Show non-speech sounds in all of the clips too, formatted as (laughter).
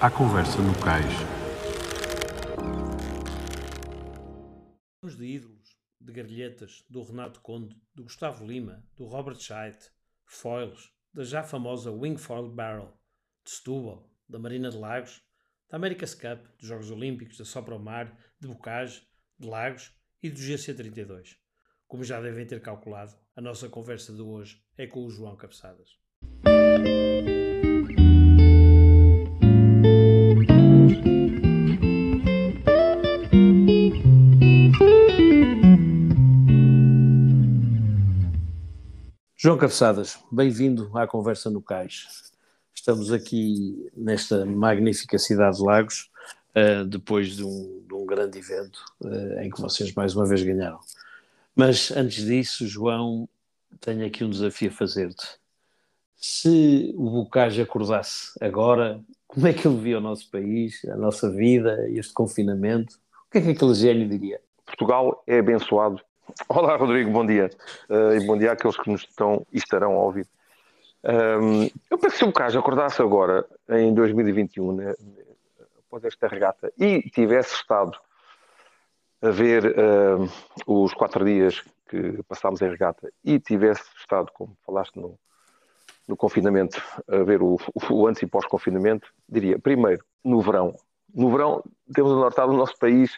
à conversa no cais. de ídolos, de gargalhetas, do Renato Conde, do Gustavo Lima, do Robert Scheidt, foils, da já famosa Wingfoil Barrel, de Setúbal, da Marina de Lagos, da America's Cup, dos Jogos Olímpicos, da Sopra ao Mar, de Bocage, de Lagos e do GC32. Como já devem ter calculado, a nossa conversa de hoje é com o João Cabeçadas. João Cabeçadas, bem-vindo à Conversa no Cais. Estamos aqui nesta magnífica cidade de Lagos, uh, depois de um, de um, grande evento uh, em que vocês mais uma vez ganharam. Mas antes disso, João, tenho aqui um desafio a fazer-te. Se o Bocage acordasse agora, como é que ele via o nosso país, a nossa vida, este confinamento? O que é que aquele gênio diria? Portugal é abençoado Olá, Rodrigo, bom dia. Uh, e bom dia àqueles que nos estão e estarão a ouvir. Um, eu penso que se o Bocage acordasse agora, em 2021, né, após esta regata, e tivesse estado a ver uh, os quatro dias que passámos em regata, e tivesse estado, como falaste no, no confinamento, a ver o, o antes e pós-confinamento, diria, primeiro, no verão. No verão, temos notado o nosso país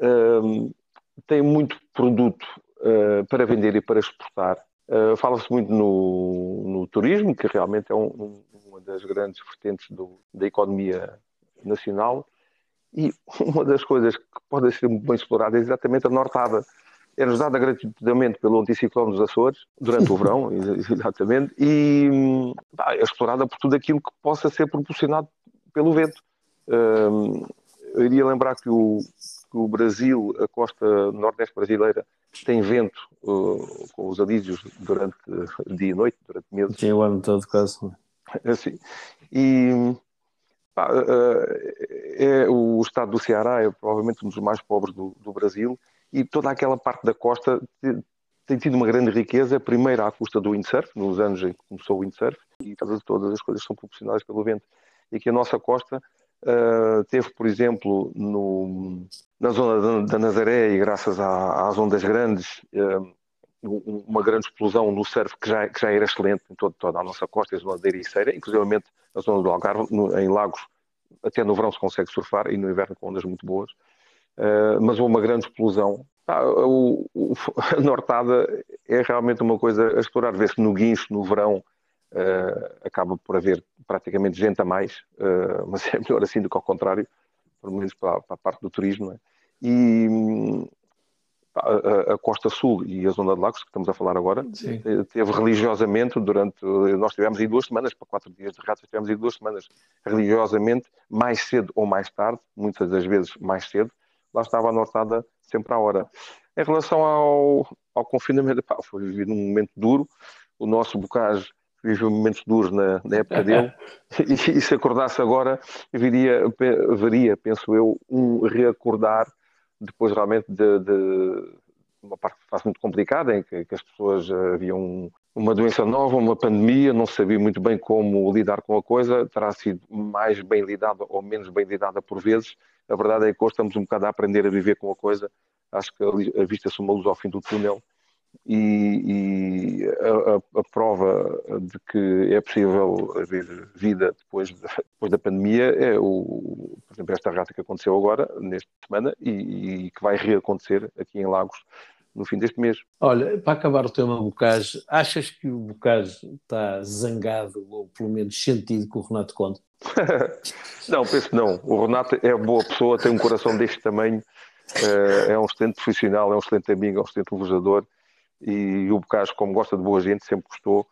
um, tem muito produto uh, para vender e para exportar. Uh, Fala-se muito no, no, turismo, que realmente é um, um, uma das grandes vertentes do, da economia nacional. E (laughs) uma das coisas que pode ser muito bem explorada é exatamente a nortada. Era dada gratuitamente pelo anticiclone dos Açores, durante o verão, (laughs) exatamente, e pá, é explorada por tudo aquilo que possa ser proporcionado pelo vento. Uh, eu iria lembrar que o, que o Brasil, a costa nordeste brasileira, tem vento uh, com os alísios durante (laughs) dia e noite, durante meses. Sim, o ano todo quase. (laughs) Assim. E pá, uh, é, o estado do Ceará é provavelmente um dos mais pobres do, do Brasil e toda aquela parte da costa tem tido uma grande riqueza, primeiro à custa do windsurf, nos anos em que começou o windsurf, e todas, todas as coisas são proporcionadas pelo vento. E aqui a nossa costa Uh, teve, por exemplo, no, na zona da Nazaré, e graças à, às ondas grandes, uh, uma grande explosão no surf que já, que já era excelente em todo, toda a nossa costa, a zona da Ericeira, inclusive na zona do Algarve, no, em lagos, até no verão se consegue surfar e no inverno com ondas muito boas. Uh, mas houve uma grande explosão. Ah, o, o, (laughs) a nortada é realmente uma coisa a explorar. Vê-se no guincho, no verão, uh, acaba por haver praticamente gente a mais, uh, mas é melhor assim do que ao contrário, pelo menos para, para a parte do turismo. É? E a, a, Costa Sul e a Zona de Lagos, que estamos a falar agora, Sim. Eh, teve religiosamente durante. Nós tivemos aí duas semanas, para quatro dias de ratos, tivemos aí duas semanas religiosamente, mais cedo ou mais tarde, muitas das vezes mais cedo, lá estava anotada sempre à hora. Em relação ao, ao confinamento, pá, foi vivido um momento duro. O nosso bocage viveu momentos duros na, na época dele, (laughs) e, e, se acordasse agora, viria, veria, penso eu, um reacordar depois realmente de, de uma parte fase muito complicada, em que, que as pessoas haviam uma doença nova, uma pandemia, não sabia muito bem como lidar com a coisa, terá sido mais bem lidada ou menos bem lidada por vezes. A verdade é que hoje estamos um bocado a aprender a viver com a coisa. Acho que a vista-se uma luz ao fim do túnel e, e a, a, prova de que é possível haver vida depois, depois da pandemia é, o, por exemplo, esta rata que aconteceu agora, nesta semana, e, e, que vai reacontecer aqui em Lagos no fim deste mês. Olha, para acabar o tema Bocage, achas que o Bocage está zangado, ou pelo menos sentido com o Renato Conte? (laughs) não, penso não. O Renato é boa pessoa, tem um coração deste tamanho, eh, é um excelente profissional, é um excelente amigo, é um excelente lojador e o Bocage, como gosta de boa gente, sempre gostou.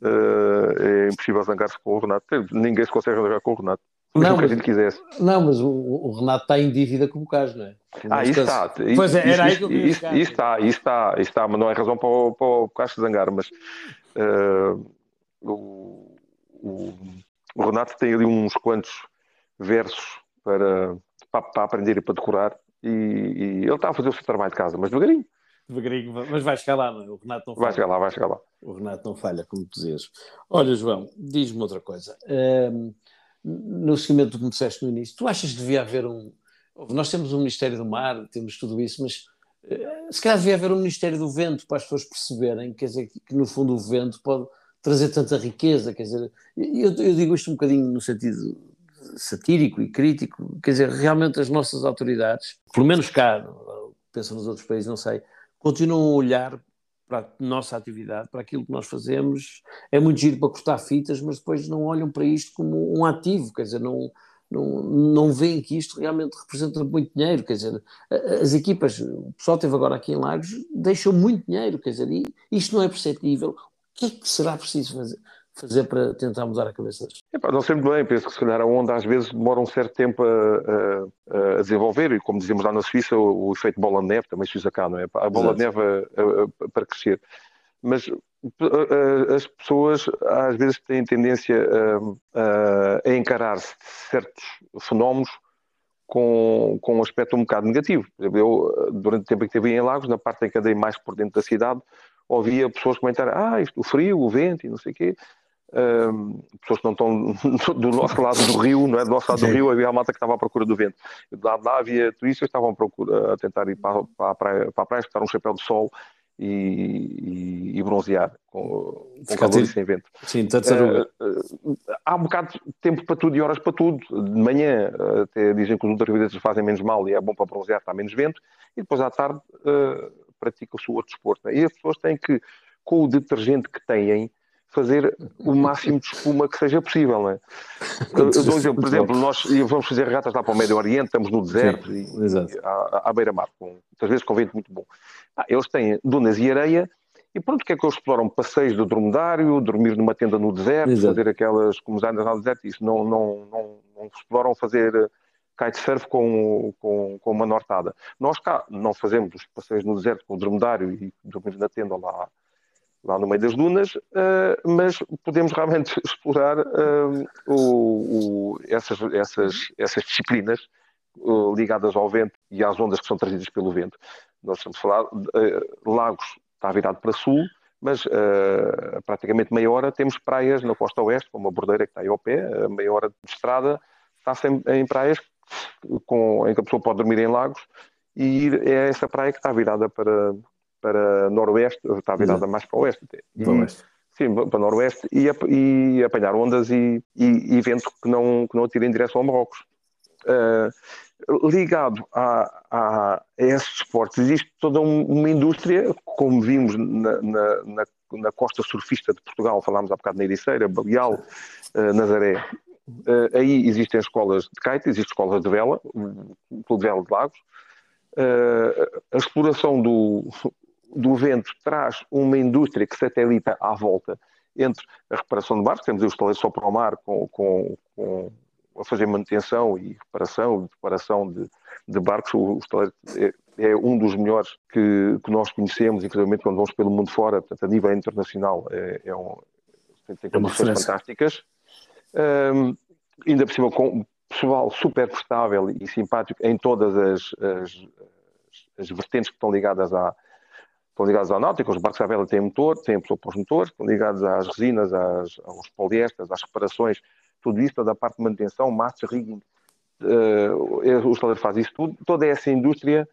Uh, é impossível zangar-se com o Renato. Ninguém se consegue zangar com o Renato. Não, que a gente quisesse. Não, mas o, o, Renato está em dívida com o Bocage, não é? ah, isso está. Pois é, era aí que eu isso, isso, está, isso está, isso está, mas não é razão para o, para o Bocage se zangar. Mas uh, o, o, o, Renato tem ali uns quantos versos para, para, para aprender e para decorar. E, e, ele está a fazer o seu trabalho de casa, mas devagarinho devagarinho, mas vai chegar lá, não é? O Renato não falha. Vai chegar lá, vai chegar lá. O Renato não falha, como dizes. Olha, João, diz-me outra coisa. Um, no seguimento do que me disseste no início, tu achas que devia haver um. Nós temos o Ministério do Mar, temos tudo isso, mas uh, se calhar devia haver um Ministério do Vento para as pessoas perceberem quer dizer, que, no fundo o vento pode trazer tanta riqueza. Quer dizer, eu, eu digo isto um bocadinho no sentido satírico e crítico, quer dizer, realmente as nossas autoridades, pelo menos cá, penso nos outros países, não sei, continuam a olhar para a nossa atividade, para aquilo que nós fazemos. É muito giro para cortar fitas, mas depois não olham para isto como um ativo, quer dizer, não, não, não veem que isto realmente representa muito dinheiro, quer dizer, as equipas, o pessoal esteve agora aqui em Lagos, deixam muito dinheiro, quer dizer, e isto não é perceptível. O que é que será preciso fazer? Fazer para tentar mudar a cabeça das pessoas? Não sei muito bem, penso que se calhar a onda às vezes demora um certo tempo a, a, a desenvolver e como dizemos lá na Suíça, o, o, efeito bola de neve também se usa cá, não é? A bola Exato. de neve a, para crescer. Mas as pessoas às vezes têm tendência a, a encarar certos fenómenos com, com um aspecto um bocado negativo. Eu, durante o tempo que estive em Lagos, na parte em que andei mais por dentro da cidade, ouvia pessoas comentarem ah, isto, o frio, o vento e não sei o quê. Um, pessoas que não estão (laughs) do nosso lado do rio, não é? Do nosso lado Sim. do rio havia a malta que estava à procura do vento. Do lado lá havia turistas que estavam à procura, a tentar ir para, para a praia, para a praia escutar um chapéu de sol e, e, e bronzear com, com calor e sem vento. Sim, uh, uh, há um bocado de tempo para tudo e horas para tudo. De manhã até dizem que os ultravioletas fazem menos mal e é bom para bronzear, está menos vento. E depois à tarde uh, pratica-se o outro desporto. É? E as pessoas têm que, com o detergente que têm, fazer o (laughs) máximo de espuma que seja possível. Não é? (laughs) Eu dou um exemplo, por exemplo, nós vamos fazer regatas lá para o Médio Oriente, estamos no deserto, Sim, e, e à, à beira-mar, muitas vezes com vento muito bom. Ah, eles têm dunas e areia, e pronto, o que é que eles exploram? Passeios do dromedário, dormir numa tenda no deserto, Exato. fazer aquelas comunidades no deserto, isso não, não, não, não exploram fazer kitesurf com, com, com uma nortada. Nós cá não fazemos os passeios no deserto com o dromedário e dormimos na tenda lá, lá no meio das dunas, uh, mas podemos realmente (laughs) explorar uh, o, o, essas, essas, essas disciplinas uh, ligadas ao vento e às ondas que são trazidas pelo vento. Nós estamos a falar, Lagos está virado para sul, mas uh, praticamente meia hora temos praias na costa oeste, como a Bordeira que está aí ao pé, meia hora de estrada está sempre em praias com, em que a pessoa pode dormir em lagos e é essa praia que está virada para, para noroeste, está virada mais para oeste até. Para oeste. Sim, para noroeste e, e apanhar ondas e, e, e, vento que não, que não atira em direção ao Marrocos. Uh, ligado a, a, a esses esportes, existe toda uma indústria, como vimos na, na, na, na costa surfista de Portugal, falámos há bocado na Ericeira, Baleal, uh, Nazaré, Uh, aí existem escolas de kite, existem escolas de vela, o Clube de Vela de Lagos. A exploração do, do vento traz uma indústria que satelita à volta entre a reparação de barcos, temos os taleiros só para o mar com, com, com, a fazer manutenção e reparação, reparação de, de barcos. O, o é, é, um dos melhores que, que nós conhecemos, inclusive quando vamos pelo mundo fora, portanto, a nível internacional, é, é um, tem, tem condições é fantásticas. Um, ainda por cima com pessoal super prestável e simpático em todas as, as, as vertentes que estão ligadas à, estão ligados à náutica, os barcos à vela têm motor, têm pessoa para os motores, estão ligados às resinas, às, aos poliésteres, às reparações, tudo isso, toda a parte de manutenção, master rigging, uh, o estaleiro faz isso tudo, toda essa indústria,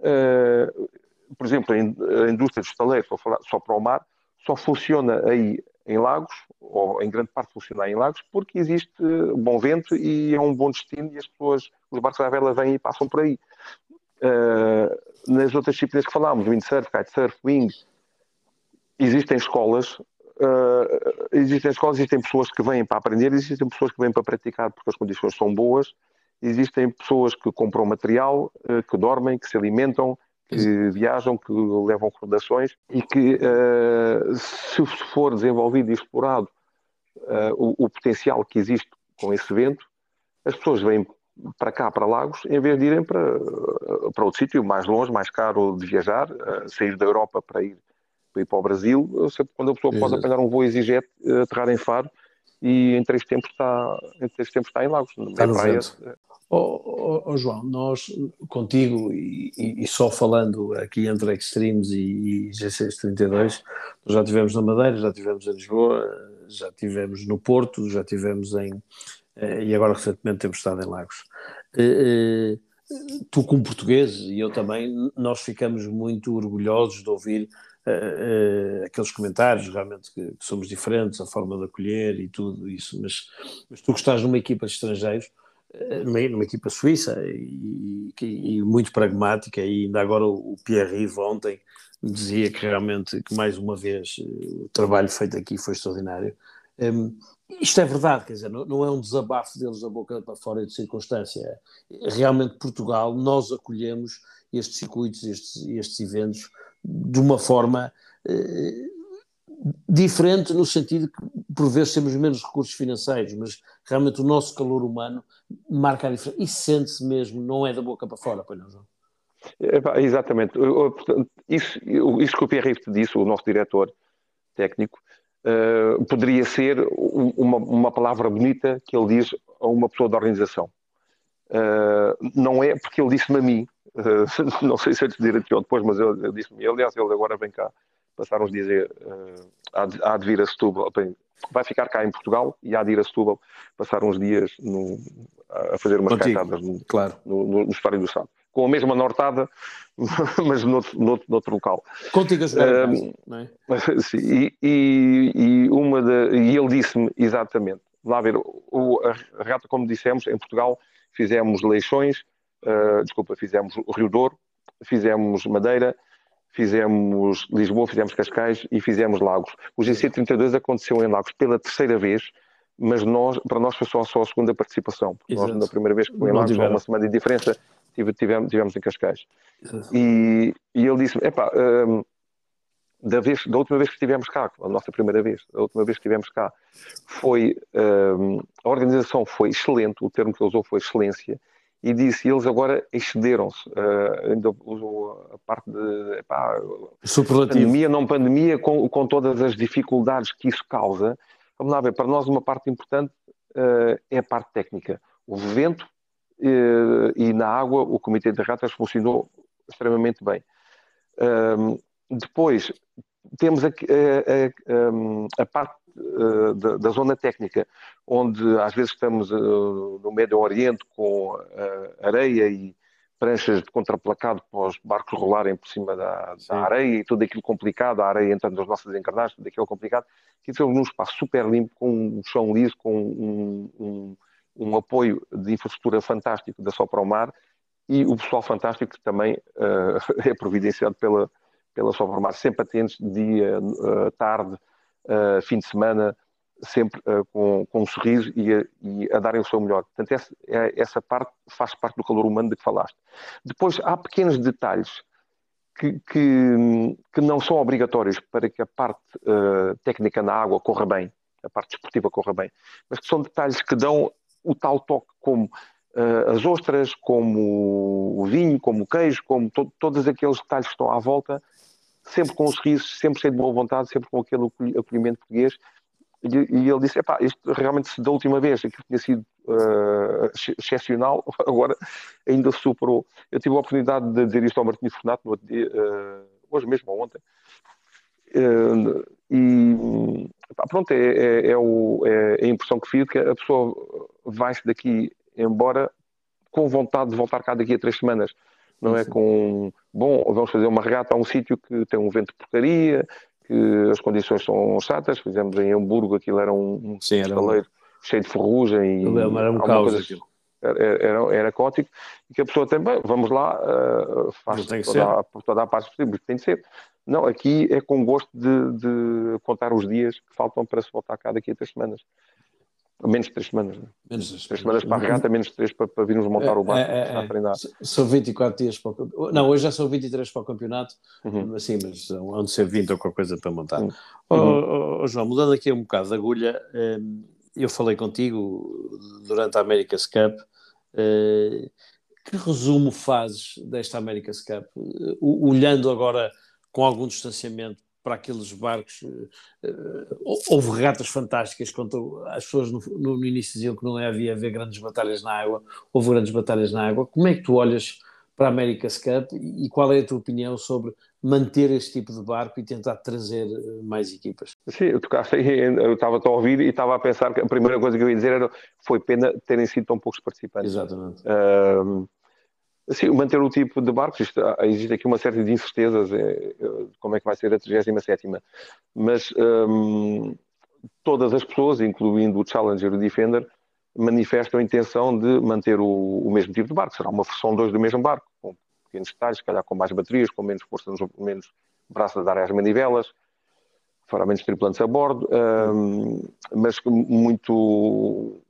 uh, por exemplo, a indústria do estaleiro, só para o mar, só funciona aí em Lagos, ou em grande parte funcionar em Lagos, porque existe bom vento e é um bom destino e as pessoas, os barcos à vela vêm e passam por aí. Uh, nas outras disciplinas que falámos, windsurf, kitesurf, wing, existem escolas, uh, existem escolas, existem pessoas que vêm para aprender, existem pessoas que vêm para praticar porque as condições são boas, existem pessoas que compram material, uh, que dormem, que se alimentam, que viajam, que levam recordações e que, se for desenvolvido e explorado o, o, potencial que existe com esse evento, as pessoas vêm para cá, para Lagos, em vez de irem para, para outro sítio mais longe, mais caro de viajar, uh, sair da Europa para ir, para ir para o Brasil, quando a pessoa Exato. pode apanhar um voo EasyJet, aterrar em Faro e em três tempos está em, três tempos está em Lagos. Está no praia, Oh, oh, oh, João, nós contigo e, e, e, só falando aqui entre Extremes e, e G632, já tivemos na Madeira, já tivemos em Lisboa, já tivemos no Porto, já tivemos em, e agora recentemente temos estado em Lagos. Tu, como português, e eu também, nós ficamos muito orgulhosos de ouvir aqueles comentários, realmente que, somos diferentes, a forma de acolher e tudo isso, mas, mas tu que estás numa equipa de estrangeiros, numa, equipa suíça e, e, muito pragmática, e ainda agora o, o Pierre-Yves ontem dizia que realmente, que mais uma vez, o trabalho feito aqui foi extraordinário. Um, isto é verdade, quer dizer, não, não, é um desabafo deles da boca para fora de circunstância. Realmente, Portugal, nós acolhemos estes circuitos, estes, estes eventos de uma forma eh, diferente, no sentido que por vezes temos menos recursos financeiros, mas realmente o nosso calor humano marca a diferença e sente-se mesmo, não é da boca para fora, pois não, João? É, exatamente. Isso, isso que o Pierre disse, o nosso diretor técnico, uh, poderia ser uma, uma palavra bonita que ele diz a uma pessoa da organização. Uh, não é porque ele disse-me a mim, uh, (laughs) não sei se ir aqui ou depois, mas ele, ele disse-me, aliás, ele agora vem cá passar uns dias uh, há, de vir a Setúbal, bem, vai ficar cá em Portugal e há de ir a Setúbal passar uns dias no, a fazer umas Contigo, cantadas no, claro. no, no, no História do Estado. Com a mesma nortada, (laughs) mas noutro, noutro, noutro local. Contigo a jogar, uh, não é? (laughs) Sim, e, e, e, uma de, e ele disse-me exatamente, lá ver, o, a regata, como dissemos, em Portugal fizemos Leixões, uh, desculpa, fizemos Rio Douro, fizemos Madeira, fizemos Lisboa, fizemos Cascais e fizemos Lagos. O GC32 aconteceu em Lagos pela terceira vez, mas nós, para nós foi só, só a segunda participação. Nós, na primeira vez que foi em Lagos, há uma semana de diferença, tivemos, tivemos em Cascais. E, e, ele disse: epá, um, da, vez, da última vez que estivemos cá, a nossa primeira vez, a última vez que estivemos cá, foi um, a organização foi excelente, o termo que ele usou foi excelência, e disse, eles agora excederam-se, uh, ainda usou a parte de epá, pandemia, não pandemia, com, com todas as dificuldades que isso causa. Vamos lá ver, para nós uma parte importante uh, é a parte técnica. O vento e na água o Comitê de Ratas funcionou extremamente bem. depois, temos a, a, a, a parte uh, da, da, zona técnica, onde às vezes estamos uh, no Médio Oriente com areia e pranchas de contraplacado para os barcos rolarem por cima da, da, areia e tudo aquilo complicado, a areia entrando nas nossas encarnagens, tudo aquilo complicado. Aqui estamos num espaço super limpo, com um chão liso, com um, um, um apoio de infraestrutura fantástico da Só para o Mar e o pessoal fantástico que também (laughs) é providenciado pela, pela Só para o Mar, sempre atentos dia, tarde, uh, fim de semana, sempre uh, com, com, um sorriso e a, e a, darem o seu melhor. Portanto, essa, é, essa parte faz parte do calor humano de que falaste. Depois, há pequenos detalhes que, que, que não são obrigatórios para que a parte uh, técnica na água corra bem, a parte desportiva corra bem, mas que são detalhes que dão o tal toque como uh, as ostras, como o vinho, como o queijo, como to todos aqueles detalhes que estão à volta sempre com um sorriso, sempre cheio de boa vontade, sempre com aquele acolhimento português. E, e ele disse: Epá, isto realmente da última vez aquilo tinha sido uh, excepcional, (laughs) agora ainda superou. Eu tive a oportunidade de dizer isto ao Martinho dia, uh, hoje mesmo ou ontem. Uh, e epá, pronto, é, é, é, o, é, a impressão que fico que a pessoa vai-se daqui embora com vontade de voltar cá daqui a três semanas não é? Com, bom, vamos fazer uma regata a um sítio que tem um vento de porcaria, que as condições são chatas. Fizemos em Hamburgo, aquilo era um, Sim, era um... cheio de ferrugem. E era um caos coisa, aquilo. Era, era, era cótico, e que a pessoa tem, bem, vamos lá, uh, faz toda, a, toda a parte possível, tem de ser. Não, aqui é com gosto de, de, contar os dias que faltam para se voltar cá daqui a três semanas. Menos de três semanas. Né? Menos de três semanas para a regata, menos de três para, para virmos montar o barco. É, é, é. São 24 dias para o campeonato. Não, hoje já são 23 para o campeonato. Uhum. Sim, mas onde ser 20 ou qualquer coisa para montar. Uhum. Oh, oh, oh, João, mudando aqui um bocado de agulha, ehm, eu falei contigo durante a America's Cup. Eh, que resumo fazes desta America's Cup? Olhando agora com algum distanciamento para aqueles barcos. Uh, houve regatas fantásticas, quando as pessoas no, no, início diziam que não havia haver grandes batalhas na água, houve grandes batalhas na água. Como é que tu olhas para a America's Cup e qual é a tua opinião sobre manter este tipo de barco e tentar trazer eh, mais equipas? Sim, eu tocaste (laughs) aí, eu estava a ouvir e estava a pensar que a primeira coisa que eu ia dizer era foi pena terem sido tão poucos participantes. Exatamente. Sim, manter o tipo de barcos, isto, existe aqui uma série de incertezas, é, é, como é que vai ser a 37 mas um, todas as pessoas, incluindo o Challenger e o Defender, manifestam a intenção de manter o, o, mesmo tipo de barco. Será uma versão 2 do mesmo barco, com pequenos detalhes, se calhar com mais baterias, com menos força, menos braços a dar às manivelas, fará menos tripulantes a bordo, um, mas muito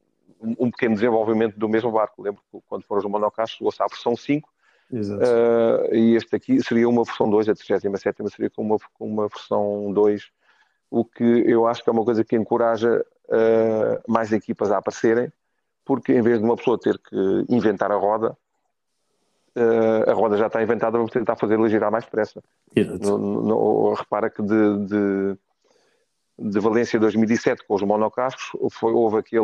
um pequeno desenvolvimento do mesmo barco. Lembro que quando foram os monocastos, chegou-se à versão 5, uh, e este aqui seria uma versão 2, a 37 seria com uma, com uma versão 2, o que eu acho que é uma coisa que encoraja uh, mais equipas a aparecerem, porque em vez de uma pessoa ter que inventar a roda, uh, a roda já está inventada, vamos tentar fazê-la girar mais depressa. No, no, repara que de, de, de, Valência 2007, com os monocascos, foi, houve aquele,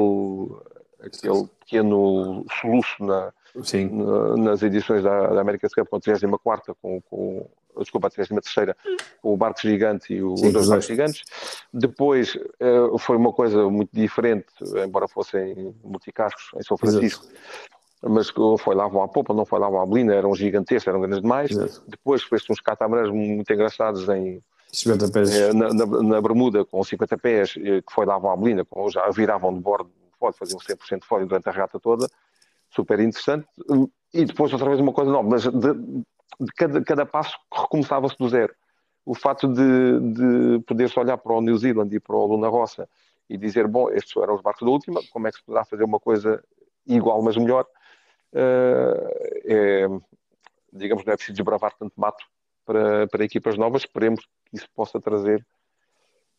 aquele pequeno soluço na, na, nas edições da, da América Cup com a 34 com, com desculpa, a 33 com o barco gigante e o, Sim, os dois barcos gigantes. Depois uh, foi uma coisa muito diferente, embora fossem multicascos em São Francisco. Exato. Mas foi lá à popa, não foi lá à blina, eram gigantescos, eram grandes demais. Exato. Depois fez uns catamarãs muito engraçados em, 50 pés. Eh, na, na, na, Bermuda, com 50 pés, eh, que foi lá à blina, com, já viravam de bordo fora, faziam 100% fora durante a regata toda. Super interessante. E depois, outra vez, uma coisa nova, mas de, de cada, cada passo recomeçava-se do zero. O fato de, de poder-se olhar para o New Zealand e para o Luna Rossa e dizer, bom, estes eram os barcos da última, como é que se poderá fazer uma coisa igual, mas melhor? Uh, é, digamos, não é preciso desbravar tanto mato para, para equipas novas. Esperemos que isso possa trazer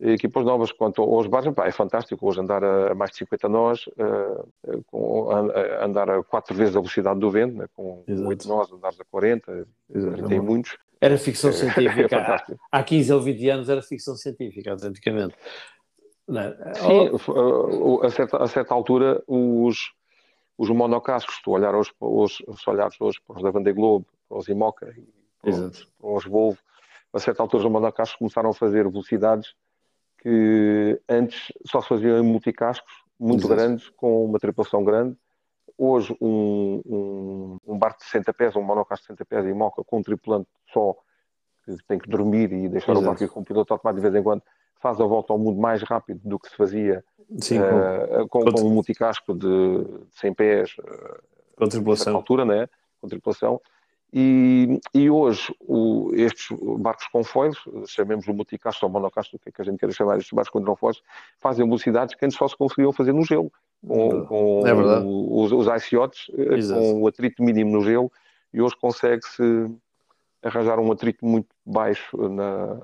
equipas novas. Quanto aos barcos, pá, é fantástico hoje andar a, mais de 50 nós, uh, com, a, andar a quatro vezes a velocidade do vento, né, com Exato. 8 nós, andares a 40, Exato. tem muitos. Era ficção é, (laughs) científica. É, é há, há 15 ou 20 anos era ficção científica, autenticamente. Sim, oh. a, certa, a certa altura os, os monocascos, tu olhar hoje, hoje, se olhares hoje para os da Vendée Globe, para os Imoca e para, os, para os Volvo, a certa altura os monocascos começaram a fazer velocidades que antes só se faziam em multicascos muito Exato. grandes, com uma tripulação grande. Hoje, um, um, um, barco de 60 pés, um monocasco de 60 pés e moca com um tripulante só, que tem que dormir e deixar Exato. o barco com um piloto automático de vez em quando, faz a volta ao mundo mais rápido do que se fazia Sim, uh, com, com, com, um multicasco de, de 100 pés, uh, com tripulação. altura, né? com tripulação. E, e hoje o, estes barcos com foiles, chamemos o multicastro ou monocastro, o que é que a gente quer chamar estes barcos com foiles, fazem velocidades que antes só se conseguiam fazer no gelo, com, com é os, os yachts, eh, com o atrito mínimo no gelo, e hoje consegue-se arranjar um atrito muito baixo na,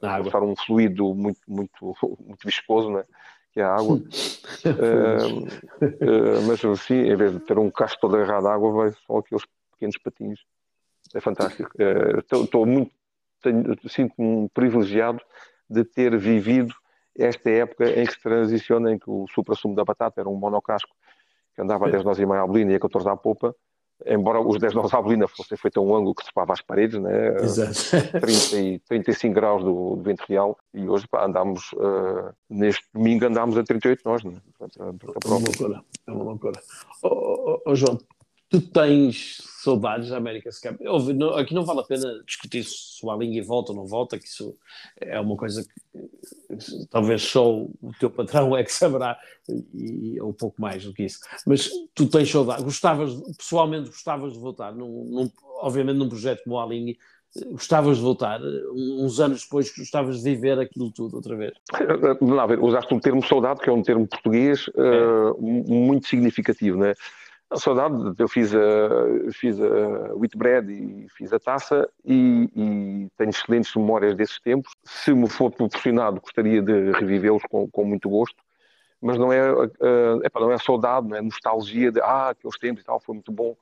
na água. um fluido muito, muito, (laughs) muito viscoso, né? que é a água. uh, (laughs) uh, mas assim, em vez de ter um casco todo agarrado à água, vai só aqueles pequenos patinhos é fantástico. Estou muito, sinto-me privilegiado de ter vivido esta época em que se transiciona, em que o supra-sumo da batata era um monocasco que andava a 10 nós e meia à bolina e a 14 à popa, embora os 10 nós à bolina fossem feito a um ângulo que sepava as paredes, né? Exato. (laughs) 30 e 35 graus do, do vento real, e hoje pá, andámos, uh, neste domingo andámos a 38 nós, né? Portanto, é uma loucura, é uma loucura. Oh, oh, oh João, tu tens saudades da América Cup. Aqui não vale a pena discutir se o Alinha volta ou não volta, que isso é uma coisa que talvez só o teu patrão é que saberá, e, ou um pouco mais do que isso. Mas tu tens saudades, gostavas, pessoalmente gostavas de voltar, num, num, obviamente num projeto como o Alinha, gostavas de voltar, uns anos depois gostavas de viver aquilo tudo outra vez? Ver, usaste um termo saudade, que é um termo português é. uh, muito significativo, não é? A saudade, eu fiz a, fiz a Whitbread e fiz a taça e, e, tenho excelentes memórias desses tempos. Se me for proporcionado, gostaria de revivê-los com, com, muito gosto, mas não é, uh, não é saudade, não é nostalgia de ah, aqueles tempos e tal, foi muito bom,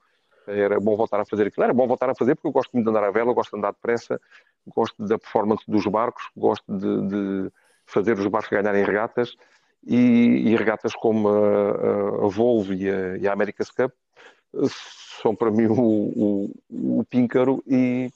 era bom voltar a fazer aquilo. Era bom voltar a fazer porque eu gosto muito de andar à vela, gosto de andar depressa, gosto da performance dos barcos, gosto de, de fazer os barcos ganharem regatas e, e regatas como a, a Volvo e a, e a America's Cup são para mim o, o, o píncaro e,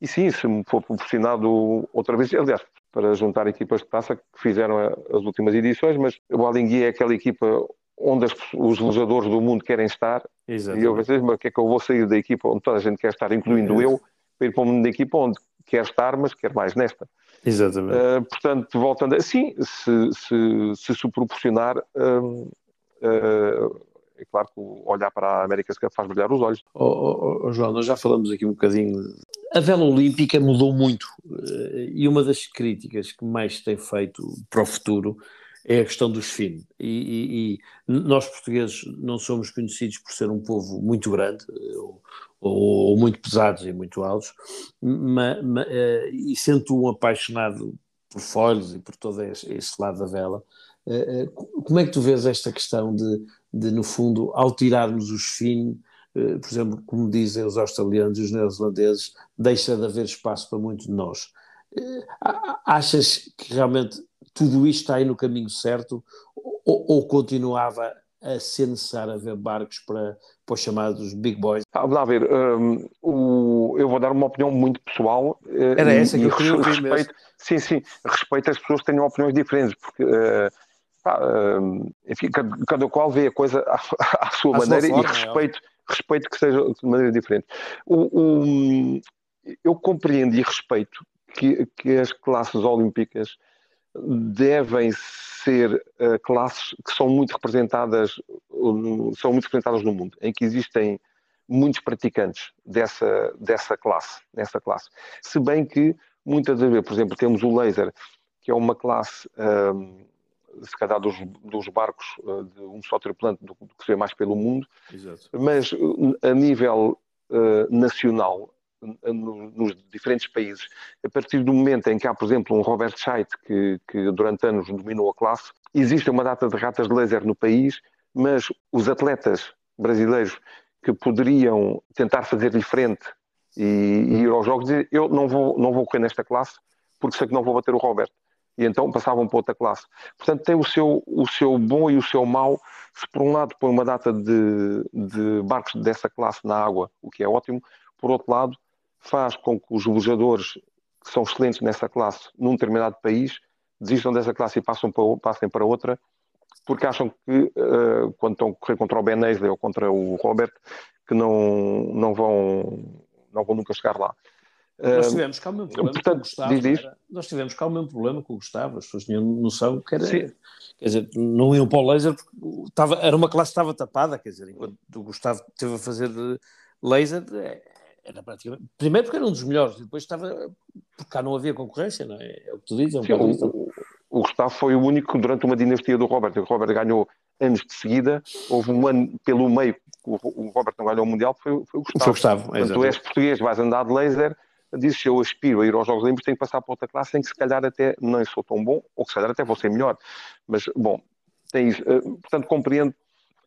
e sim, se me for proporcionado outra vez, aliás, para juntar equipas de taça que fizeram as últimas edições, mas o Alingui é aquela equipa onde as, os jogadores do mundo querem estar Exatamente. e eu pensei, mas o que é que eu vou sair da equipa onde toda a gente quer estar, incluindo é. eu, para ir para o mundo da equipa onde quer estar, mas quer mais nesta. Exatamente. Uh, portanto, voltando a... Sim, se se, se, se proporcionar... Uh, uh, é claro que olhar para a América faz brilhar os olhos. Oh, oh, oh, João, nós já falamos aqui um bocadinho. A vela olímpica mudou muito eh, e uma das críticas que mais tem feito para o futuro é a questão dos FIN. E, e, e, nós portugueses não somos conhecidos por ser um povo muito grande eh, ou, ou muito pesados e muito altos, mas, mas, eh, e sendo um apaixonado por foils e por todo esse, lado da vela, como é que tu vês esta questão de de, no fundo, ao tirarmos os fins, eh, por exemplo, como dizem os australianos e os neozelandeses, deixa de haver espaço para muitos de nós. Eh, achas que realmente tudo isto está aí no caminho certo ou, ou continuava a ser necessário haver barcos para, para os chamados big boys? Ah, vamos lá ver, um, o, eu vou dar uma opinião muito pessoal. Eh, Era essa que eu queria ouvir respeito, mesmo. Sim, sim, respeito as pessoas que tenham opiniões diferentes, porque uh, pá, enfim, cada, cada, qual vê a coisa à, (laughs) à sua à maneira sua forma, e é respeito, é respeito que seja de maneira diferente. O, o, eu compreendo e respeito que, que as classes olímpicas devem ser uh, classes que são muito representadas uh, são muito representadas no mundo em que existem muitos praticantes dessa dessa classe nessa classe se bem que muitas vezes por exemplo temos o laser que é uma classe uh, se calhar dos, dos barcos uh, de um só tripulante do, do, que se vê mais pelo mundo, Exato. mas uh, a nível nacional, nos diferentes países, a partir do momento em que há, por exemplo, um Robert Scheidt, que, que durante anos dominou a classe, existe uma data de ratas de laser no país, mas os atletas brasileiros que poderiam tentar fazer diferente e, e ir aos jogos, dizer, eu não vou, não vou correr nesta classe porque sei que não vou bater o Robert e então passavam para outra classe. Portanto, tem o seu, o seu bom e o seu mau. Se por um lado põe uma data de, de barcos dessa classe na água, o que é ótimo, por outro lado, faz com que os velejadores que são excelentes nessa classe num determinado país desistam dessa classe e passam para, passem para outra, porque acham que uh, quando estão a correr contra o Ben Aisley ou contra o Robert, que não, não, vão, não vão nunca chegar lá. Nós tivemos cá o mesmo problema Portanto, com o Gustavo. Diz, diz. Nós tivemos cá o mesmo problema com o Gustavo, as pessoas tinham noção que era. Sim. Quer dizer, não iam para o laser porque estava, era uma classe que estava tapada, quer dizer, enquanto o Gustavo esteve a fazer laser, é, era praticamente. Primeiro porque era um dos melhores, depois estava. Porque cá não havia concorrência, não é? É o que tu dizes. É um Sim, o, o, Gustavo foi o único durante uma dinastia do Robert. O Robert ganhou anos de seguida, houve um ano pelo meio o, o Robert não ganhou o Mundial, foi, foi o Gustavo. Foi o Gustavo, Portanto, tu és português, vais andar de laser disse se eu aspiro a ir aos Jogos Olímpicos, tenho que passar para outra classe em que se calhar até não sou tão bom, ou que se calhar até vou ser melhor. Mas, bom, tens, uh, portanto, compreendo.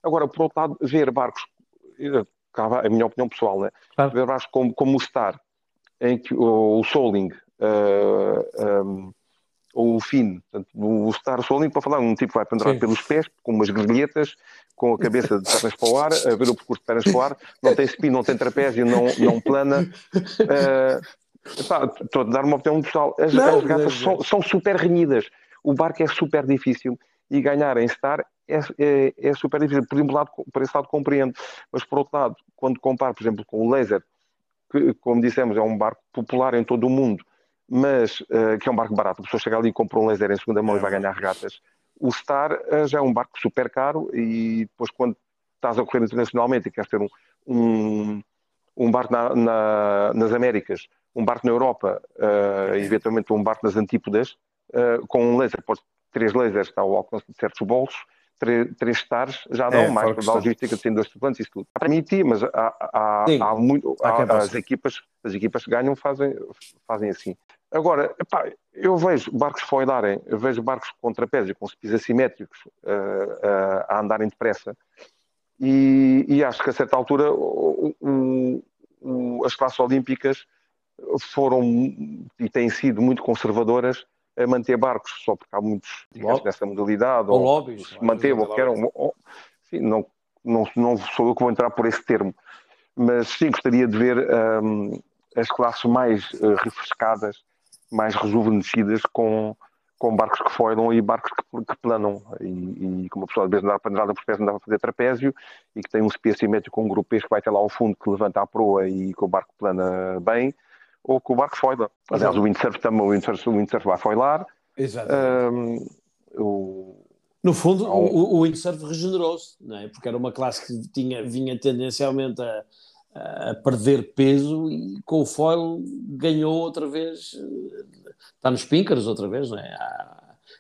Agora, por outro lado, ver barcos, eh, a minha opinião pessoal, né? Claro. ver barcos como, como o Star, em que o, o Soling, uh, eh, um, ou o Finn, portanto, o Star Soling, para falar, um tipo vai pendurar pelos pés, com umas grilhetas, com a cabeça de pernas para o ar, a ver o percurso de pernas para o ar, não tem spin, não tem trapézio, não, não plana. Uh, estou a dar uma opinião pessoal. As, não, as regatas são, são, super renhidas. O barco é super difícil e ganhar em Star é, é, é, super difícil. Por um lado, por esse lado compreendo, mas por outro lado, quando comparo, por exemplo, com o Laser, que, como dissemos, é um barco popular em todo o mundo, mas uh, que é um barco barato. A pessoa chega ali e compra um Laser em segunda mão e vai ganhar regatas o Star uh, já é um barco super caro e depois quando estás a correr internacionalmente e queres ter um, um, um barco na, na, nas Américas, um barco na Europa, uh, eventualmente um barco nas Antípodas, com um laser, podes, três lasers está ao alcance de certos bolsos, três, três stars já dão é, mais para a logística de 102 tripulantes, isso tudo. Permitir, mas há, há, há muito, há, as, equipas, as equipas que ganham fazem, fazem assim. Agora, epá, eu vejo barcos foilarem, eu vejo barcos com trapézio, com spis assimétricos uh, uh, a andarem depressa e, e, acho que a certa altura o, o, o, as classes olímpicas foram e têm sido muito conservadoras a manter barcos, só porque há muitos nessa modalidade, ou, ou lobbies, manter, ou queiram, ou, sim, não, não, não sou eu que vou entrar por esse termo, mas sim gostaria de ver um, as classes mais uh, refrescadas, mais rejuvenescidas com, com barcos que foilam e barcos que, que planam. E, e como a pessoa às vezes andava para andar por pés, andava a fazer trapézio e que tem um spear simétrico com um grupês que vai até lá ao fundo, que levanta a proa e que o barco plana bem, ou que o barco foila. Aliás, o windsurf também, o windsurf, o windsurf vai foilar. Exato. Um, o... No fundo, o, o windsurf regenerou-se, não é? Porque era uma classe que tinha, vinha tendencialmente a, a perder peso e com o foil ganhou outra vez, está nos pinkers outra vez, não é?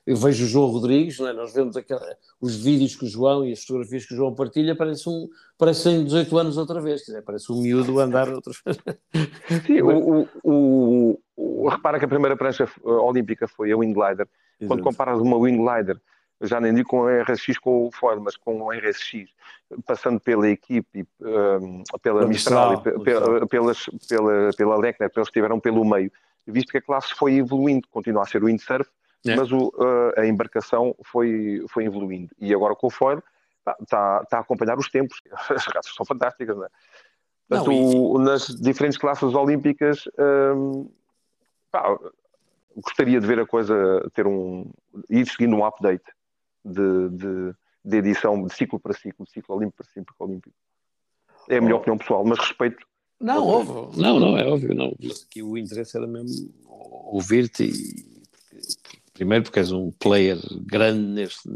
Eu vejo o João Rodrigues, é? nós vemos aquela, os vídeos que o João e as fotografias que o João partilha, parece um, parecem 18 anos outra vez, quer dizer, parece um miúdo andar outra vez. Sim, o, o, o, repara que a primeira prancha eh, olímpica foi a Wing Glider. Quando comparas uma Wing Glider já nem digo com o RSX com o Ford, mas com o RSX, passando pela equipe, um, pela Mistral, pela, pelas, pela, pela Lechner, eles estiveram pelo meio, visto que a classe foi evoluindo, continua a ser o windsurf, é. mas o, uh, a embarcação foi, foi evoluindo. E agora com o foil está, está a acompanhar os tempos. (laughs) As raças são fantásticas, não é? Portanto, não, e... nas diferentes classes olímpicas, um, pá, gostaria de ver a coisa ter um. ir seguindo um update de, de, de edição de ciclo para ciclo, de ciclo olímpico para ciclo olímpico. É a minha oh. opinião pessoal, mas respeito. Não, óbvio. Não, não, é óbvio, não. Aqui o interesse era mesmo ouvir-te e Primeiro porque és um player grande neste,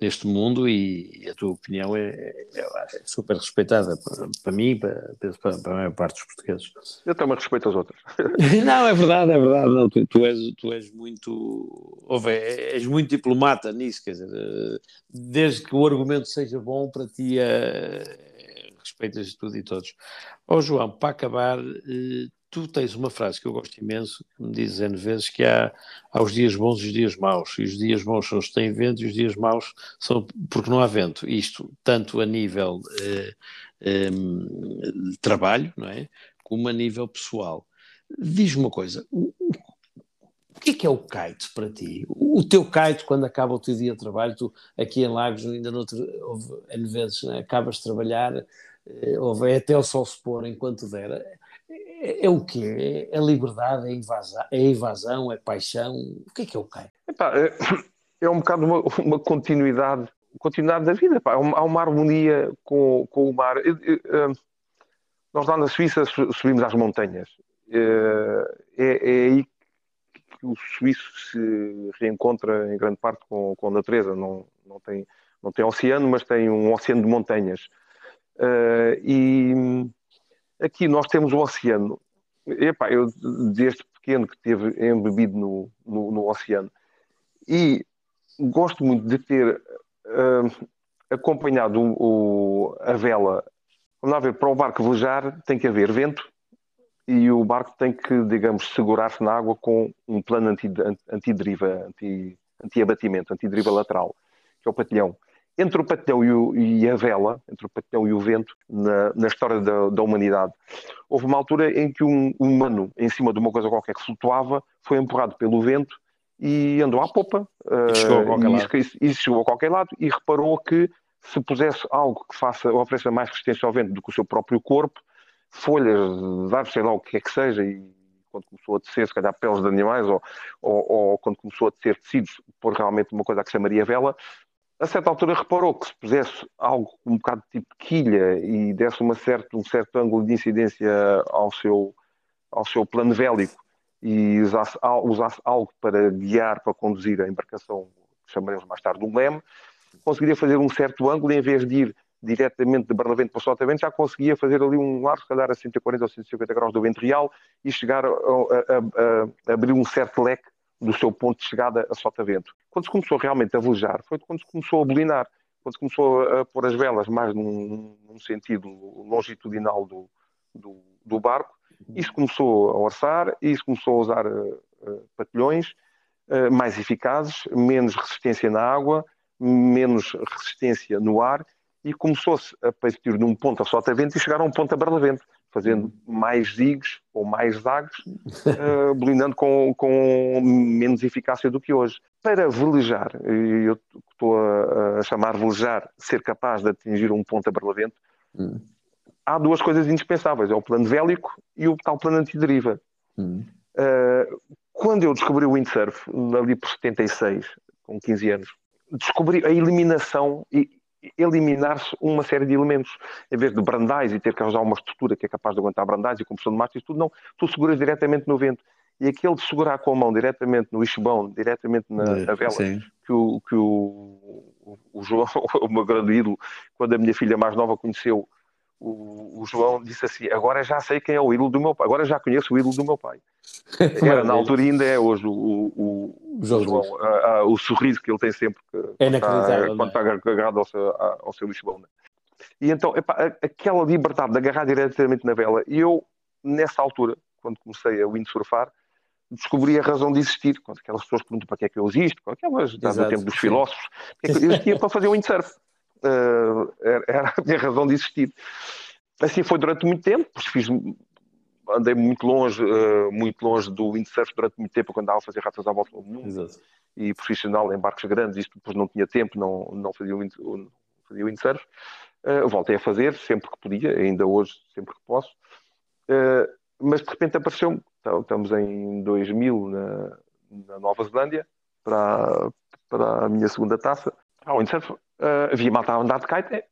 neste mundo e, a tua opinião é, é, é super respeitada para, para mim para, para, para, a maior parte dos portugueses. Eu também respeito as outras. (laughs) não, é verdade, é verdade. Não, tu, tu, és, tu és muito ouve, és muito diplomata nisso, quer dizer, desde que o argumento seja bom para ti é, respeitas tudo e todos. Ó oh, João, para acabar, eh, tu tens uma frase que eu gosto imenso, que me diz N vezes que há, há os dias bons e os dias maus, e os dias bons são os que têm vento e os dias maus são porque não há vento. Isto tanto a nível eh, eh, de trabalho, não é? Como a nível pessoal. Diz-me uma coisa, o, o que é que é o kite para ti? O, teu kite, quando acaba o teu dia de trabalho, tu aqui em Lagos, ainda noutro, houve N vezes, é? acabas de trabalhar, eh, houve até o sol se pôr enquanto der é, é, o quê? É, é liberdade, é invasão, é invasão, é paixão? O que é que é o quê? É, é um bocado uma, uma continuidade, continuidade da vida. Há, uma, há, uma, harmonia com, com o mar. Eu, nós lá na Suíça subimos às montanhas. É, é, é, aí que o suíço se reencontra em grande parte com, com a natureza. Não, não, tem, não tem oceano, mas tem um oceano de montanhas. Uh, e Aqui nós temos o oceano. Epá, eu desde pequeno que teve embebido no, no, no oceano e gosto muito de ter uh, acompanhado o, o, a vela. Vamos lá ver, para o barco velejar tem que haver vento e o barco tem que, digamos, segurar-se na água com um plano antideriva, anti, anti-abatimento, antideriva lateral, que é o patilhão entre o patilhão e, o, e, a vela, entre o patilhão e o vento, na, na história da, da, humanidade. Houve uma altura em que um, humano, em cima de uma coisa qualquer que flutuava, foi empurrado pelo vento e andou à popa. E chegou a qualquer, lado. E, e chegou a qualquer lado e reparou que se pusesse algo que faça, ofereça mais resistência ao vento do que o seu próprio corpo, folhas de árvores, sei lá o que é que seja, e quando começou a tecer, se calhar, peles de animais, ou, ou, ou quando começou a tecer tecidos, por realmente uma coisa que se chamaria vela, a certa altura reparou que se pusesse algo um bocado tipo quilha e desse uma certa, um certo ângulo de incidência ao seu, ao seu plano vélico e usasse, usasse algo para guiar, para conduzir a embarcação, que chamaremos mais tarde um leme, conseguiria fazer um certo ângulo e em vez de ir diretamente de Barlavento para Sotavento, já conseguia fazer ali um ar, se calhar a 140 ou 150 graus do vento real e chegar a, a, a, a abrir um certo leque do seu ponto de chegada a sotavento. Quando se começou realmente a velejar, foi quando se começou a bolinar, quando se começou a pôr as velas mais num, num sentido longitudinal do, do, do, barco, isso começou a orçar, isso começou a usar uh, patilhões uh, mais eficazes, menos resistência na água, menos resistência no ar, e começou-se a partir de um ponto a sotavento e chegar a um ponto a barlavento. Fazendo uhum. mais zigs ou mais zags, uh, (laughs) blindando com, com menos eficácia do que hoje. Para velejar, e eu estou a, a, chamar velejar, ser capaz de atingir um ponto a barlavento, uhum. há duas coisas indispensáveis, é o plano vélico e o tal plano antideriva. Uhum. Uh, quando eu descobri o windsurf, ali por 76, com 15 anos, descobri a eliminação e eliminar-se uma série de elementos. Em vez de brandais e ter que usar uma estrutura que é capaz de aguentar brandais e compressão de mastros, tudo não. Tu seguras diretamente no vento. E aquele de segurar com a mão diretamente no wishbone, diretamente na, na vela, Sim. que, o, que o, o João, (laughs) o meu grande ídolo, quando a minha filha mais nova conheceu o, o, João disse assim: agora já sei quem é o ídolo do meu pai, agora já conheço o ídolo do meu pai. (laughs) Era, na altura ainda é hoje o, o, o João, a, a, o sorriso que ele tem sempre que, é quando, está, é? está agarrado ao seu, ao seu Lisboa. Né? E então, epá, aquela liberdade de agarrar diretamente na vela, e eu, nessa altura, quando comecei a windsurfar, descobri a razão de existir. Quando aquelas pessoas perguntam para que é que eu existo, aquelas, do tempo dos filósofos, é que eu existia para fazer windsurf uh, era a minha razão de existir. Assim foi durante muito tempo, fiz, andei muito longe, uh, muito longe do windsurf durante muito tempo, quando andava a fazer ratas à volta do mundo. Exato. E profissional em barcos grandes, isto depois não tinha tempo, não, não fazia, wind, não fazia windsurf. Uh, voltei a fazer sempre que podia, ainda hoje, sempre que posso. Uh, mas de repente apareceu então, estamos em 2000 na, na Nova Zelândia, para, para a minha segunda taça. Ah, o windsurf uh, havia malta a andar de kite, é,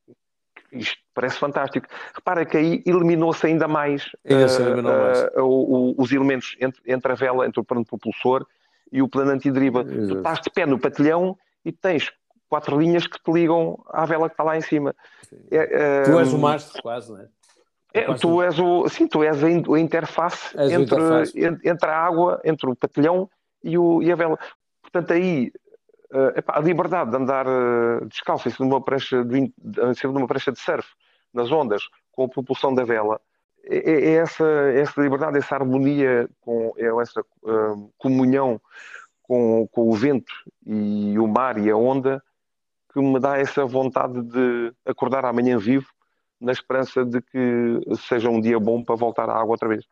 isto parece fantástico. Repara que aí eliminou-se ainda mais, uh, uh, os elementos entre, entre, a vela, entre o plano propulsor e o plano antideriva. Tu estás de pé no patilhão e tens quatro linhas que te ligam à vela que está lá em cima. É, tu és o mastro, quase, não é? É, tu és o, sim, tu és a interface entre, interface. entre a água, entre o patilhão e, o, e a vela. Portanto, aí uh, epá, a liberdade de andar uh, descalço em cima de uma prancha de, em cima de uma prancha de surf nas ondas com a propulsão da vela é, é, é essa, é essa liberdade, essa harmonia com é essa uh, comunhão com, com o vento e o mar e a onda que me dá essa vontade de acordar amanhã vivo na esperança de que seja um dia bom para voltar à água outra vez.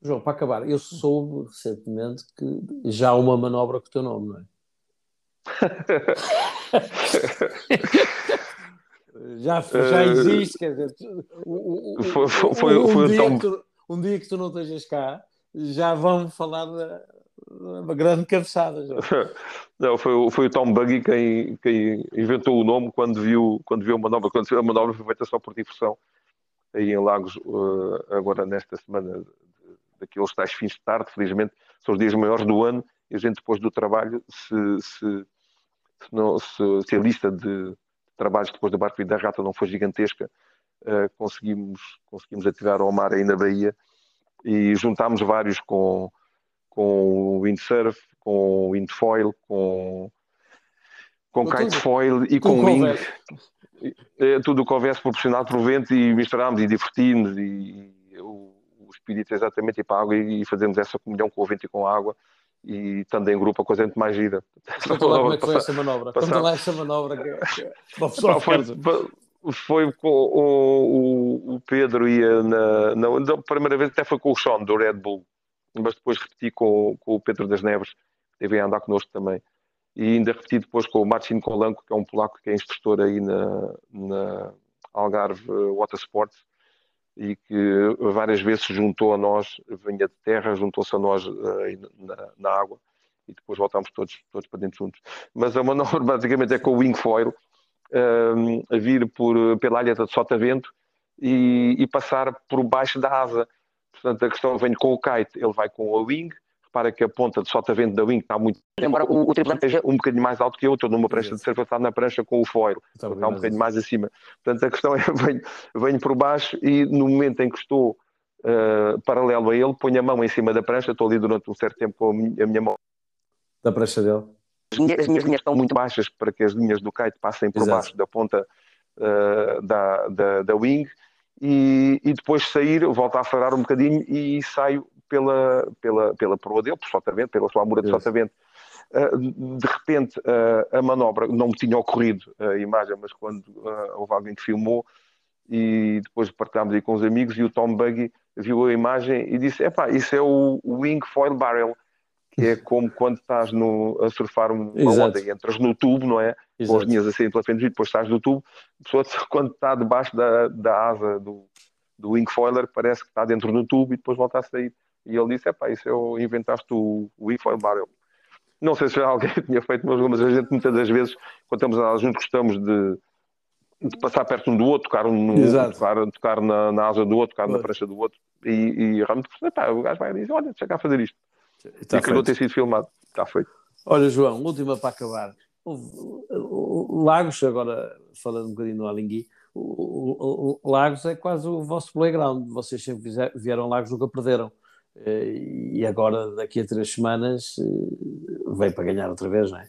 João, para acabar, eu soube recentemente que já há uma manobra com o teu nome, não é? (laughs) já, já existe, quer dizer, o, o, foi, foi, foi, um, foi dia tão... tu, um dia que tu não estejas cá, já vão falar da, uma grande cabeçada. Já. (laughs) Não, foi, foi o Tom Buggy quem, quem inventou o nome quando viu, quando viu a manobra. Quando a manobra foi feita só por diversão, aí em Lagos, uh, agora nesta semana, daqueles tais fins de tarde, felizmente, são os dias maiores do ano, e a gente depois do trabalho se, se se, não, se, se a lista de trabalhos depois do barco e da rata não for gigantesca, uh, conseguimos, conseguimos atirar ao mar aí na Bahia e juntámos vários com, com windsurf, com windfoil, com, com kitefoil e com wing. É, tudo o que houvesse proporcionado por vento e misturámos e divertimos e, e o, o espírito é exatamente ir para a água e, e fazemos essa comunhão com o vento e com a água e estando em grupo a coisa é muito mais gira. Conta lá como é que foi essa manobra. Passar... Conta lá essa manobra que, foi, foi com o, o, Pedro ia na, na, na, primeira vez até foi com o Sean do Red Bull, mas depois repeti com, com o Pedro das Neves, que veio a andar connosco também. E ainda repeti depois com o Marcin Kolanko, que é um polaco que é instrutor aí na, na Algarve Watersports e que várias vezes se juntou a nós, vinha de terra, juntou-se a nós uh, na, na, água e depois voltámos todos, todos para dentro juntos. Mas a manobra (laughs) basicamente é com o wingfoil, uh, a vir por, pela alheta de sotavento e, e passar por baixo da asa. Portanto, a questão vem com o kite, ele vai com a wing, repara que a ponta de sota-vento da wing está muito. Embora o, o tripulante esteja um bocadinho mais alto que eu, estou numa prancha de surf, está na prancha com o foil, está, está um bocadinho mais acima. Portanto, a questão é: (laughs) venho, venho por baixo e no momento em que estou uh, paralelo a ele, ponho a mão em cima da prancha, estou ali durante um certo tempo com a minha, a minha mão. Da prancha dele. As minhas, as minhas linhas estão muito baixas para que as linhas do kite passem por Exato. baixo da ponta uh, da, da, da wing. E, e, depois sair, volto a acelerar um bocadinho e saio pela, pela, pela proa dele, por sotavento, pela sua amura de sotavento. Uh, de repente, uh, a manobra não me tinha ocorrido a imagem, mas quando uh, houve alguém que filmou, e depois partilhámos aí com os amigos e o Tom Buggy viu a imagem e disse, epá, isso é o Wing Foil Barrel, que é como quando estás no, a surfar uma Exato. onda e entras no tubo, não é? Exato. Com as linhas assim pela frente e depois estás no tubo, a pessoa (laughs) quando está debaixo da, da asa do, do wing foiler parece que está dentro do tubo e depois volta a sair. E ele disse, epá, isso é inventaste o, o barrel. Não sei se alguém (laughs) tinha feito, mas a gente muitas das vezes, quando estamos a junto, gostamos de, de passar perto um do outro, tocar, um tocar, tocar na, na, asa do outro, tocar na prancha do outro, e, e realmente epá, o gajo vai dizer, olha, deixa cá fazer isto. Está e que não ter sido filmado. Está feito. Olha, João, última para acabar. Lagos, agora falando um bocadinho no Alingui, o, Lagos é quase o vosso playground. Vocês sempre vieram Lagos, nunca perderam. Eh, e agora, daqui a três semanas, eh, vem para ganhar outra vez, não é?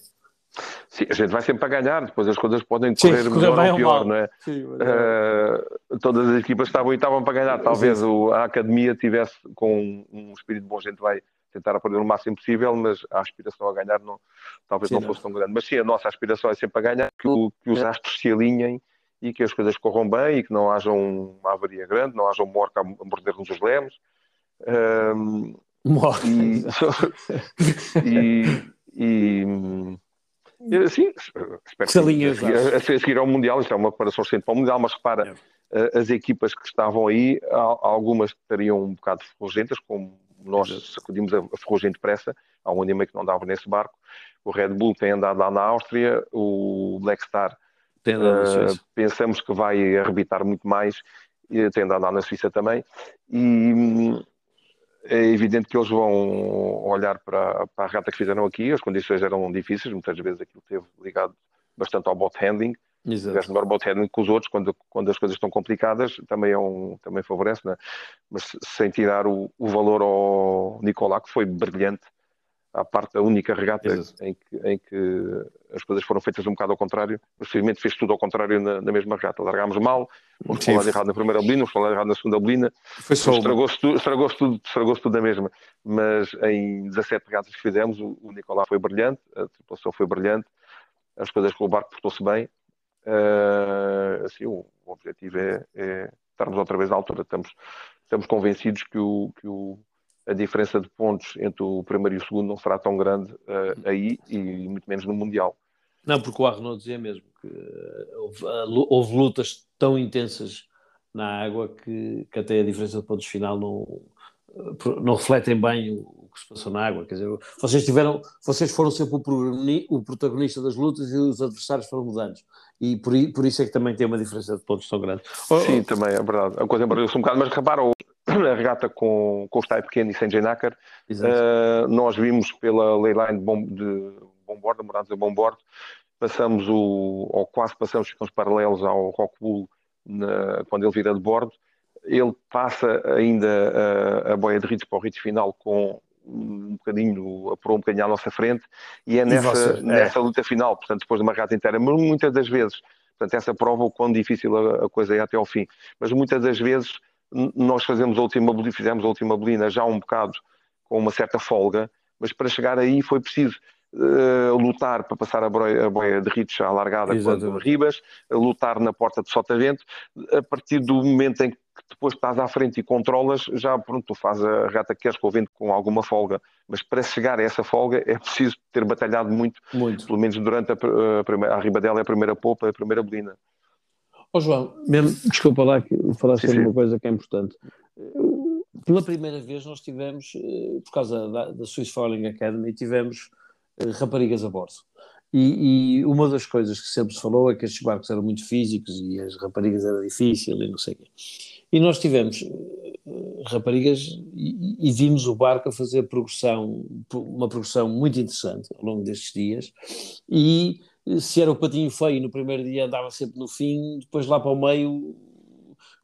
Sim, a gente vai sempre para ganhar, depois as coisas podem correr Sim, melhor ou pior, mal. não é? Sim, uh, todas as equipas estavam, estavam para ganhar, talvez o, a academia tivesse com um, espírito bom, a gente vai tentar aprender o máximo possível, mas a aspiração a ganhar não, talvez sim, não, não fosse tão grande. Mas sim, a nossa aspiração é sempre a ganhar, que, o, que os astros se alinhem e que as coisas corram bem e que não haja uma avaria grande, não haja um morca a morder-nos os lemos. Um, (laughs) e, e, e sim, espero que, a, a seguir ao Mundial, isto é uma preparação recente para o Mundial, mas repara, é. as equipas que estavam aí, algumas estariam um bocado ferrogentas, como nós sacudimos a, ferrugem depressa, há um ano e meio que não dava nesse barco. O Red Bull tem andado lá na Áustria, o Black Star uh, pensamos que vai arrebitar muito mais, tem andado lá na Suíça também, e é evidente que eles vão olhar para, para a rata que fizeram aqui, as condições eram difíceis, muitas vezes aquilo teve ligado bastante ao bot handling, tivesse melhor bot handling que os outros, quando, quando as coisas estão complicadas, também, é um, também favorece, né? mas sem tirar o, o valor ao Nicolá, que foi brilhante, à parte da única regata em que, em que, as coisas foram feitas um bocado ao contrário, felizmente fez tudo ao contrário na, na mesma regata. Largámos mal, fomos falar errado na primeira bolina, fomos falar errado na segunda bolina, estragou-se tudo, estragou tudo, estragou tudo da mesma. Mas em 17 regatas que fizemos, o, o Nicolá foi brilhante, a tripulação foi brilhante, as coisas com o barco portou-se bem, Uh, assim, o, o objetivo é, é, estarmos outra vez à altura. Estamos, estamos convencidos que, o, que o, a diferença de pontos entre o primeiro e o segundo não será tão grande uh, aí e muito menos no Mundial. Não, porque o Arnaud dizia mesmo que houve, houve, lutas tão intensas na água que, que até a diferença de pontos final não, não refletem bem o, que se passou na água. Quer dizer, vocês tiveram, vocês foram sempre o, protagonista das lutas e os adversários foram mudantes. E por, por isso é que também tem uma diferença de pontos tão grande. Sim, também é verdade. A coisa embaralhou-se um bocado, mas repara, a regata com, com o Stay Pequeno e sem Janaker, uh, nós vimos pela leyline de, bom, de bombordo, morados a bombordo, passamos o, ou quase passamos, ficamos paralelos ao Rock Bull na, quando ele vira de bordo, ele passa ainda a, a boia de Ritz para o Ritz final com um bocadinho, apurou um bocadinho à nossa frente, e é nessa, você, é. nessa luta final, portanto, depois de uma regata inteira, mas muitas das vezes, portanto, essa prova o quão difícil a, a, coisa é até ao fim, mas muitas das vezes nós fazemos a última fizemos a última bolina já um bocado com uma certa folga, mas para chegar aí foi preciso uh, lutar para passar a boia, a boia de Rich à largada quando Ribas, lutar na porta de Sotavento, a partir do momento em que depois estás à frente e controlas, já pronto, tu fazes a reta que queres com o vento com alguma folga, mas para chegar a essa folga é preciso ter batalhado muito, muito. pelo menos durante a, a, primeira, a dela é a primeira popa, a primeira bolina. Oh, João, mesmo, desculpa lá que falaste sobre uma coisa que é importante. Pela primeira vez nós tivemos, eh, por causa da, da Swiss Foiling Academy, tivemos eh, raparigas a bordo. E, e, uma das coisas que sempre se falou é que estes barcos eram muito físicos e as raparigas era difícil e não sei o quê. E nós tivemos uh, raparigas e, e, vimos o barco a fazer progressão, uma progressão muito interessante ao longo destes dias. E se era o patinho feio no primeiro dia andava sempre no fim, depois lá para o meio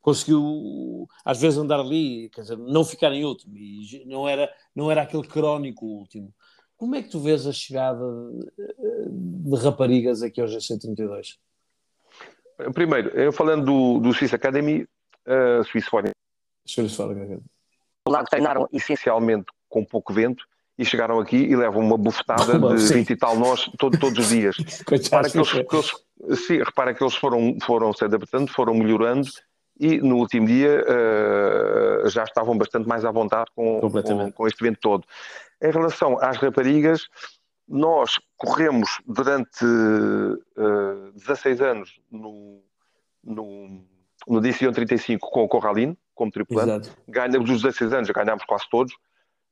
conseguiu às vezes andar ali, quer dizer, não ficar em último, e não era, não era aquele crónico último. Como é que tu vês a chegada de raparigas aqui ao GC32? Primeiro, eu falando do, do Swiss Academy, uh, Swiss Foreign. Swiss Foreign Lá treinaram essencialmente com pouco vento e chegaram aqui e levam uma bufetada Bom, de sim. 20 e tal nós todo, todos os dias. (laughs) repara que, eles, que eles, sim, repara que eles foram, foram se adaptando, foram melhorando e no último dia uh, já estavam bastante mais à vontade com, com, com, este evento todo. Em relação às raparigas, nós corremos durante uh, 16 anos no, no, no DCO 35 com o Corralino, como tripulante. Ganhamos os 16 anos, ganhámos quase todos.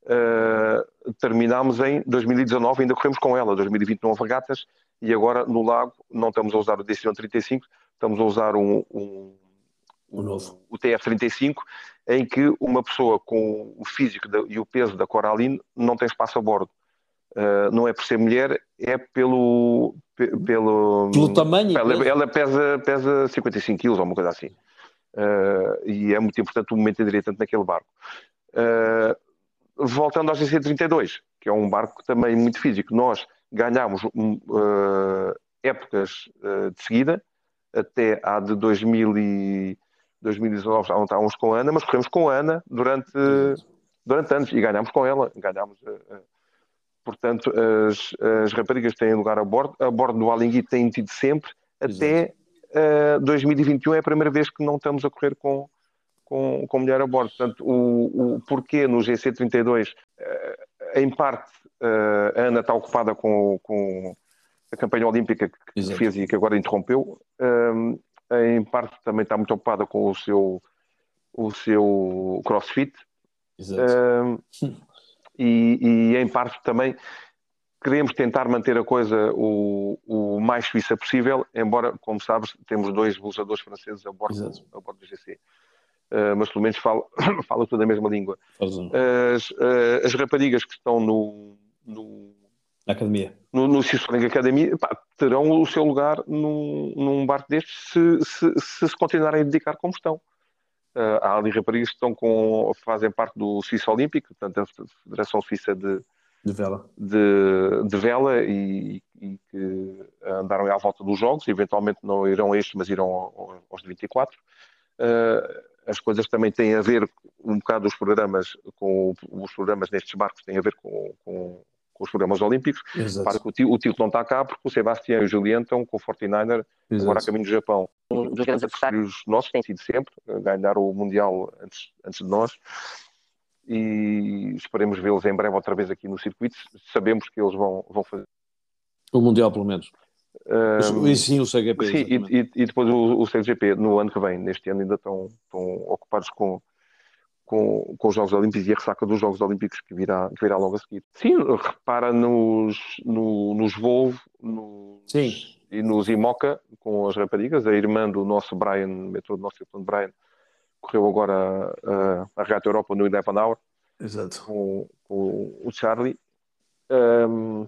Uh, terminámos em 2019, ainda corremos com ela. 2020 não houve regatas e agora no Lago não estamos a usar o DCO 35, estamos a usar um, um o, novo. o TF-35, em que uma pessoa com o físico e o peso da Coraline não tem espaço a bordo. Uh, não é por ser mulher, é pelo. Pelo, pelo tamanho. Ela, ela, pesa, pesa 55 quilos ou uma coisa assim. Uh, e é muito importante o momento de direita naquele barco. Uh, voltando ao GC32, que é um barco também muito físico, nós ganhámos épocas de seguida, até a de 2000 e, 2019 já não estávamos com a Ana, mas corremos com a Ana durante, durante anos e ganhámos com ela. Ganhámos, uh, portanto, as, as raparigas têm lugar a bordo. A bordo do Alingui têm tido sempre, até uh, 2021 é a primeira vez que não estamos a correr com, com, com mulher a bordo. Portanto, o, o porquê no GC32, uh, em parte, a Ana está ocupada com, com a campanha olímpica que Exato. fez e que agora interrompeu em parte também está muito ocupada com o seu, o seu crossfit. Exato. e, e, em parte também queremos tentar manter a coisa o, o mais suíça possível, embora, como sabes, temos dois busadores franceses a bordo, a bordo do GC. Uh, mas pelo menos fala, (coughs) fala toda a mesma língua. As, uh, as raparigas que estão no, no na academia. No, no Cisoling Academia, pá, terão o seu lugar num, num barco destes se se, se, se continuarem a dedicar como estão. Uh, há ali raparigas que estão com, fazem parte do Suíço Olímpico, portanto, a Federação Suíça de, de vela, de, de vela e, e, que andaram à volta dos Jogos, eventualmente não irão a estes, mas irão aos de 24. Uh, as coisas também têm a ver um bocado os programas com os programas nestes barcos têm a ver com, com com os programas olímpicos. Para que o, o título não está cá porque o Sebastião e o Julian estão com o 49er Exato. agora a caminho do Japão. Um dos grandes adversários nossos tem sido sempre ganhar o Mundial antes, antes de nós e esperemos vê-los em breve outra vez aqui no circuito. Sabemos que eles vão, vão fazer. O Mundial, pelo menos. Um, e sim, o CGP. Sim, e, e, e, depois o, o CGP no ano que vem. Neste ano ainda estão, estão ocupados com, com, com os Jogos Olímpicos e a ressaca dos Jogos Olímpicos que virá, que virá logo a seguir. Sim, repara nos, no, nos Volvo nos, Sim. e nos Imoca com as raparigas. A irmã do nosso Brian, metrô do nosso irmão Brian, correu agora a, a Regata Europa no Eleven Hour Exato. Com, com o Charlie. Um,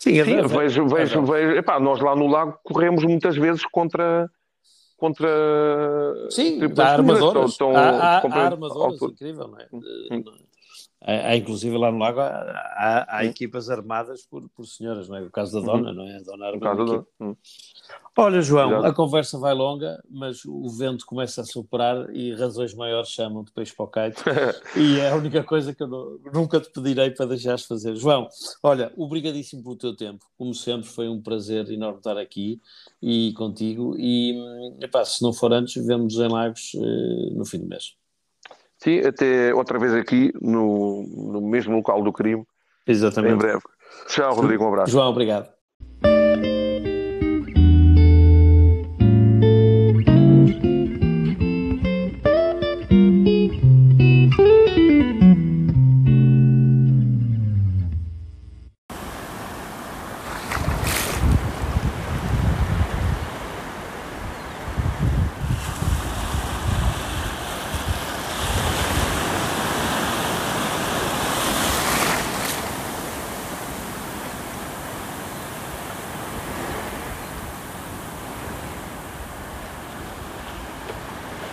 Sim, é sim vejo, vejo, é vejo epá, nós lá no lago corremos muitas vezes contra contra Sim, há armadoras, estão, há, há, há armadoras incrível, não é? Hum. Há, há, inclusive lá no lago há, há equipas armadas por, por senhoras, não é? O caso da dona, uhum. não é? A dona armada. Hum. Olha, João, a conversa vai longa, mas o vento começa a superar e razões maiores chamam de peixe para o kite. (laughs) e é a única coisa que eu não, nunca te pedirei para deixares fazer. João, olha, obrigadíssimo pelo teu tempo. Como sempre, foi um prazer enorme estar aqui e contigo. E epá, se não for antes, vemos em Lagos eh, no fim do mês. Sim, até outra vez aqui no, no mesmo local do crime. Exatamente. Em breve. Tchau, Rodrigo. Um abraço. João, obrigado.